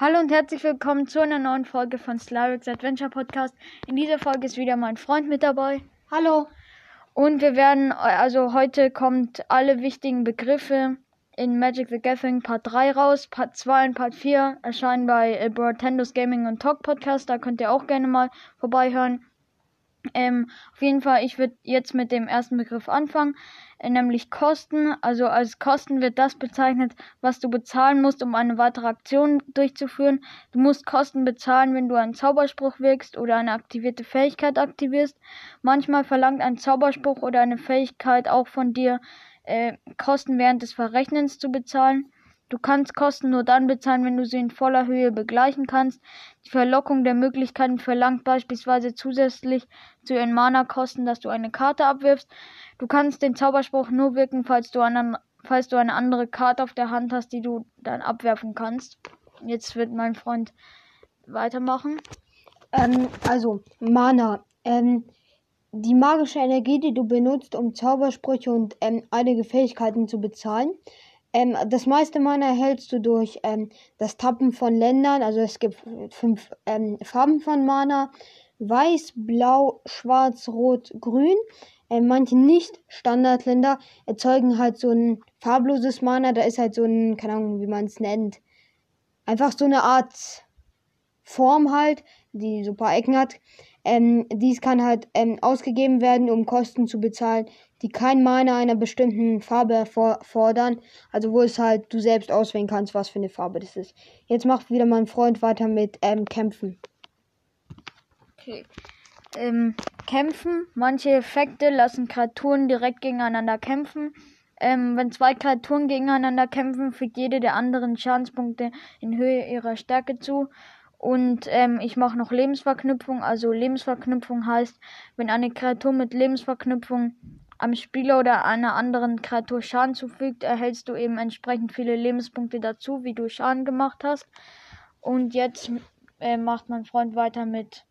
Hallo und herzlich willkommen zu einer neuen Folge von Slyrix Adventure Podcast. In dieser Folge ist wieder mein Freund mit dabei. Hallo. Und wir werden, also heute kommt alle wichtigen Begriffe in Magic the Gathering Part 3 raus. Part 2 und Part 4 erscheinen bei äh, Nintendo's Gaming und Talk Podcast. Da könnt ihr auch gerne mal vorbeihören. Ähm, auf jeden Fall, ich würde jetzt mit dem ersten Begriff anfangen, äh, nämlich Kosten. Also als Kosten wird das bezeichnet, was du bezahlen musst, um eine weitere Aktion durchzuführen. Du musst Kosten bezahlen, wenn du einen Zauberspruch wirkst oder eine aktivierte Fähigkeit aktivierst. Manchmal verlangt ein Zauberspruch oder eine Fähigkeit auch von dir, äh, Kosten während des Verrechnens zu bezahlen. Du kannst Kosten nur dann bezahlen, wenn du sie in voller Höhe begleichen kannst. Die Verlockung der Möglichkeiten verlangt beispielsweise zusätzlich zu ihren Mana-Kosten, dass du eine Karte abwirfst. Du kannst den Zauberspruch nur wirken, falls du, einen, falls du eine andere Karte auf der Hand hast, die du dann abwerfen kannst. Jetzt wird mein Freund weitermachen. Ähm, also, Mana. Ähm, die magische Energie, die du benutzt, um Zaubersprüche und ähm, einige Fähigkeiten zu bezahlen. Ähm, das meiste Mana erhältst du durch ähm, das Tappen von Ländern. Also es gibt fünf ähm, Farben von Mana. Weiß, Blau, Schwarz, Rot, Grün. Ähm, manche Nicht-Standardländer erzeugen halt so ein farbloses Mana. Da ist halt so ein, keine Ahnung, wie man es nennt. Einfach so eine Art Form halt, die so ein paar Ecken hat. Ähm, dies kann halt ähm, ausgegeben werden, um Kosten zu bezahlen, die kein Mana einer bestimmten Farbe fordern. Also wo es halt du selbst auswählen kannst, was für eine Farbe das ist. Jetzt macht wieder mein Freund weiter mit ähm, Kämpfen. Okay. Ähm, kämpfen. Manche Effekte lassen Kreaturen direkt gegeneinander kämpfen. Ähm, wenn zwei Kreaturen gegeneinander kämpfen, fügt jede der anderen Schadenspunkte in Höhe ihrer Stärke zu. Und ähm, ich mache noch Lebensverknüpfung. Also Lebensverknüpfung heißt, wenn eine Kreatur mit Lebensverknüpfung am Spieler oder einer anderen Kreatur Schaden zufügt, erhältst du eben entsprechend viele Lebenspunkte dazu, wie du Schaden gemacht hast. Und jetzt äh, macht mein Freund weiter mit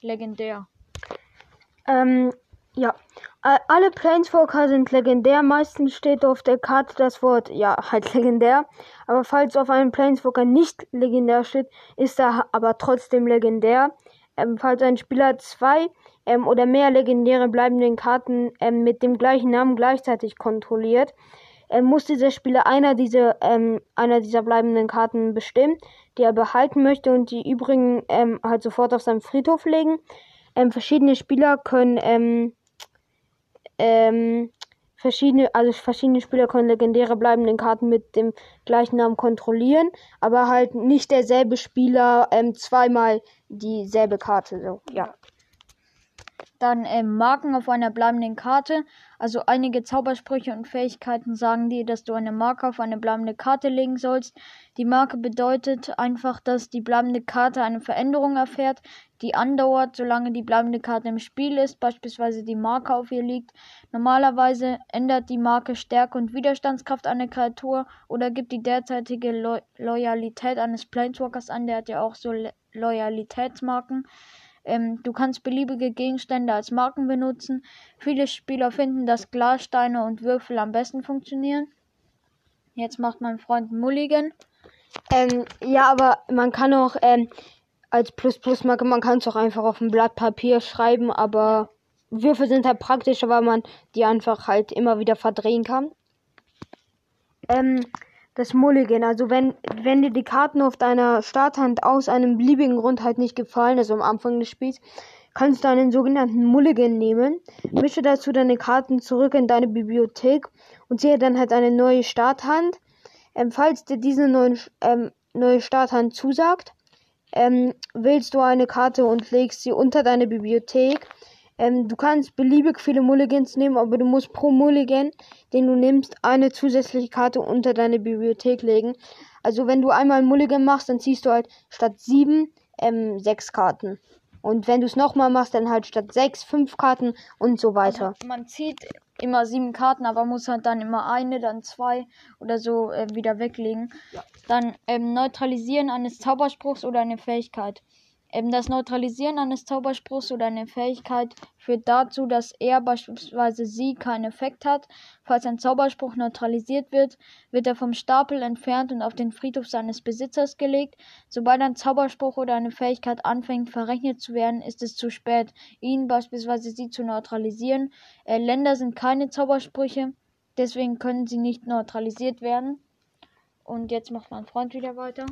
Legendär. Ähm, ja. Alle Planeswalker sind legendär. Meistens steht auf der Karte das Wort, ja, halt legendär. Aber falls auf einem Planeswalker nicht legendär steht, ist er aber trotzdem legendär. Ähm, falls ein Spieler zwei ähm, oder mehr legendäre bleibenden Karten ähm, mit dem gleichen Namen gleichzeitig kontrolliert, ähm, muss dieser Spieler einer dieser, ähm, einer dieser bleibenden Karten bestimmen, die er behalten möchte und die übrigen ähm, halt sofort auf seinem Friedhof legen. verschiedene Spieler können ähm, verschiedene, also verschiedene Spieler können legendäre bleibenden Karten mit dem gleichen Namen kontrollieren, aber halt nicht derselbe Spieler ähm, zweimal dieselbe Karte. So, ja. Dann ähm, Marken auf einer bleibenden Karte. Also einige Zaubersprüche und Fähigkeiten sagen dir, dass du eine Marke auf eine bleibende Karte legen sollst. Die Marke bedeutet einfach, dass die bleibende Karte eine Veränderung erfährt, die andauert, solange die bleibende Karte im Spiel ist, beispielsweise die Marke auf ihr liegt. Normalerweise ändert die Marke Stärke und Widerstandskraft einer Kreatur oder gibt die derzeitige Lo Loyalität eines Planeswalkers an, der hat ja auch so Le Loyalitätsmarken. Ähm, du kannst beliebige Gegenstände als Marken benutzen. Viele Spieler finden, dass Glassteine und Würfel am besten funktionieren. Jetzt macht mein Freund Mulligan. Ähm, ja, aber man kann auch ähm, als Plus-Plus-Marke, man kann es auch einfach auf ein Blatt Papier schreiben, aber Würfel sind halt praktischer, weil man die einfach halt immer wieder verdrehen kann. Ähm, das Mulligan. Also wenn, wenn dir die Karten auf deiner Starthand aus einem beliebigen Grund halt nicht gefallen, also am Anfang des Spiels, kannst du einen sogenannten Mulligan nehmen, mische dazu deine Karten zurück in deine Bibliothek und ziehe dann halt eine neue Starthand. Ähm, falls dir diese neuen, ähm, neue Starthand zusagt, ähm, wählst du eine Karte und legst sie unter deine Bibliothek ähm, du kannst beliebig viele Mulligans nehmen, aber du musst pro Mulligan, den du nimmst, eine zusätzliche Karte unter deine Bibliothek legen. Also wenn du einmal Mulligan machst, dann ziehst du halt statt sieben ähm, sechs Karten. Und wenn du es nochmal machst, dann halt statt sechs, fünf Karten und so weiter. Also man zieht immer sieben Karten, aber muss halt dann immer eine, dann zwei oder so äh, wieder weglegen. Ja. Dann ähm, Neutralisieren eines Zauberspruchs oder eine Fähigkeit. Eben das Neutralisieren eines Zauberspruchs oder einer Fähigkeit führt dazu, dass er beispielsweise sie keinen Effekt hat. Falls ein Zauberspruch neutralisiert wird, wird er vom Stapel entfernt und auf den Friedhof seines Besitzers gelegt. Sobald ein Zauberspruch oder eine Fähigkeit anfängt verrechnet zu werden, ist es zu spät, ihn beispielsweise sie zu neutralisieren. Äh, Länder sind keine Zaubersprüche, deswegen können sie nicht neutralisiert werden. Und jetzt macht mein Freund wieder weiter.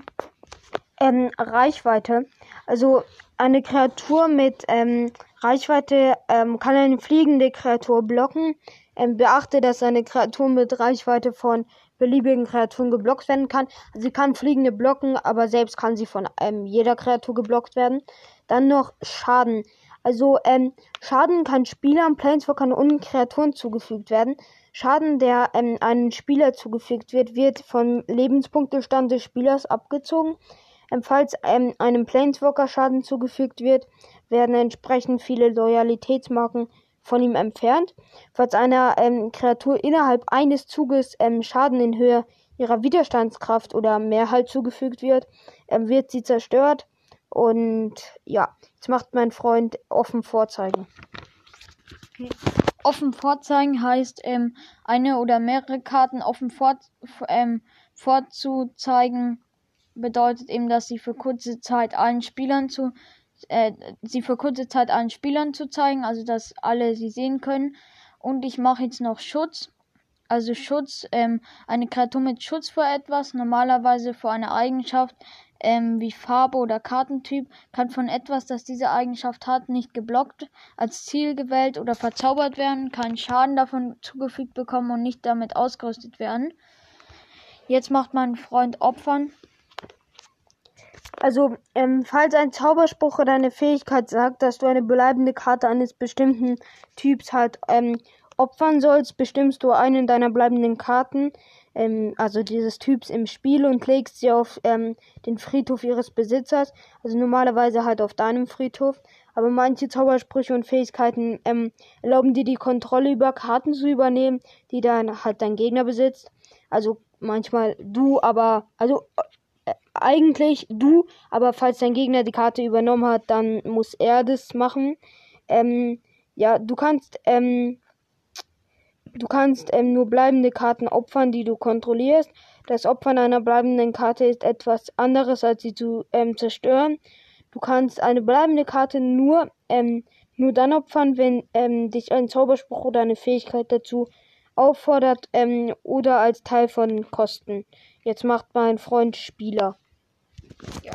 Ähm, Reichweite. Also eine Kreatur mit ähm, Reichweite ähm, kann eine fliegende Kreatur blocken. Ähm, beachte, dass eine Kreatur mit Reichweite von beliebigen Kreaturen geblockt werden kann. Sie kann fliegende blocken, aber selbst kann sie von ähm, jeder Kreatur geblockt werden. Dann noch Schaden. Also ähm, Schaden kann Spielern, Planeswalkern und Kreaturen zugefügt werden. Schaden, der einem Spieler zugefügt wird, wird vom Lebenspunktestand des Spielers abgezogen. Ähm, falls ähm, einem Planeswalker Schaden zugefügt wird, werden entsprechend viele Loyalitätsmarken von ihm entfernt. Falls einer ähm, Kreatur innerhalb eines Zuges ähm, Schaden in Höhe ihrer Widerstandskraft oder Mehrheit zugefügt wird, ähm, wird sie zerstört. Und ja, jetzt macht mein Freund offen vorzeigen. Okay. Offen vorzeigen heißt, ähm, eine oder mehrere Karten offen vor, ähm, vorzuzeigen bedeutet eben, dass sie für kurze Zeit allen Spielern zu äh, sie für kurze Zeit allen Spielern zu zeigen, also dass alle sie sehen können. Und ich mache jetzt noch Schutz. Also Schutz, ähm, eine Kreatur mit Schutz vor etwas, normalerweise vor einer Eigenschaft ähm, wie Farbe oder Kartentyp, kann von etwas, das diese Eigenschaft hat, nicht geblockt, als Ziel gewählt oder verzaubert werden, keinen Schaden davon zugefügt bekommen und nicht damit ausgerüstet werden. Jetzt macht mein Freund Opfern. Also, ähm, falls ein Zauberspruch oder eine Fähigkeit sagt, dass du eine bleibende Karte eines bestimmten Typs halt ähm, opfern sollst, bestimmst du einen deiner bleibenden Karten, ähm, also dieses Typs im Spiel und legst sie auf ähm, den Friedhof ihres Besitzers. Also normalerweise halt auf deinem Friedhof. Aber manche Zaubersprüche und Fähigkeiten ähm, erlauben dir die Kontrolle über Karten zu übernehmen, die dann halt dein Gegner besitzt. Also manchmal du, aber also eigentlich du, aber falls dein Gegner die Karte übernommen hat, dann muss er das machen. Ähm, ja, du kannst, ähm, du kannst ähm, nur bleibende Karten opfern, die du kontrollierst. Das Opfern einer bleibenden Karte ist etwas anderes, als sie zu ähm, zerstören. Du kannst eine bleibende Karte nur, ähm, nur dann opfern, wenn ähm, dich ein Zauberspruch oder eine Fähigkeit dazu auffordert oder als Teil von Kosten. Jetzt macht mein Freund Spieler ja.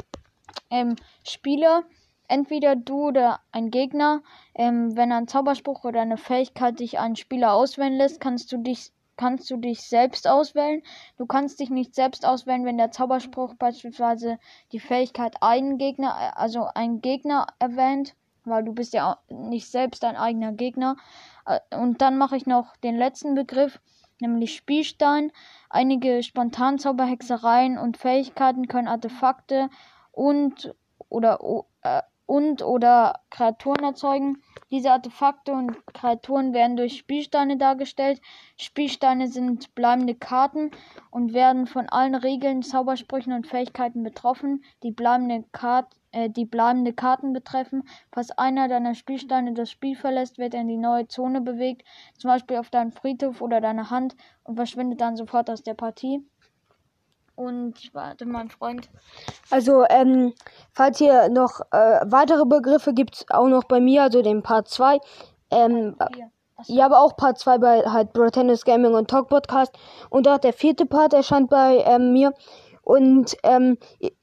ähm, Spieler, entweder du oder ein Gegner, ähm, wenn ein Zauberspruch oder eine Fähigkeit dich einen Spieler auswählen lässt, kannst du dich kannst du dich selbst auswählen. Du kannst dich nicht selbst auswählen, wenn der Zauberspruch beispielsweise die Fähigkeit einen Gegner, also einen Gegner erwähnt, weil du bist ja nicht selbst dein eigener Gegner. Äh, und dann mache ich noch den letzten Begriff nämlich Spielstein. Einige Spontanzauberhexereien und Fähigkeiten können Artefakte und oder äh, und oder Kreaturen erzeugen. Diese Artefakte und Kreaturen werden durch Spielsteine dargestellt. Spielsteine sind bleibende Karten und werden von allen Regeln, Zaubersprüchen und Fähigkeiten betroffen, die bleibende, Kart äh, die bleibende Karten betreffen. Falls einer deiner Spielsteine das Spiel verlässt, wird er in die neue Zone bewegt, zum Beispiel auf deinen Friedhof oder deine Hand und verschwindet dann sofort aus der Partie. Und ich warte, mein Freund. Also, ähm, falls ihr noch äh, weitere Begriffe gibt es auch noch bei mir, also den Part 2. Ähm, ja, aber auch Part 2 bei halt Tennis Gaming und Talk Podcast. Und auch der vierte Part erscheint bei ähm, mir. Und ähm,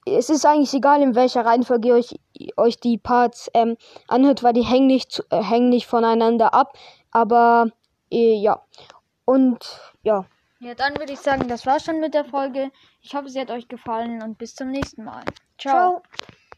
es ist eigentlich egal, in welcher Reihenfolge ihr euch, euch die Parts ähm, anhört, weil die hängen nicht, äh, hängen nicht voneinander ab. Aber äh, ja. Und ja. Ja, dann würde ich sagen, das war's schon mit der Folge. Ich hoffe, sie hat euch gefallen und bis zum nächsten Mal. Ciao. Ciao.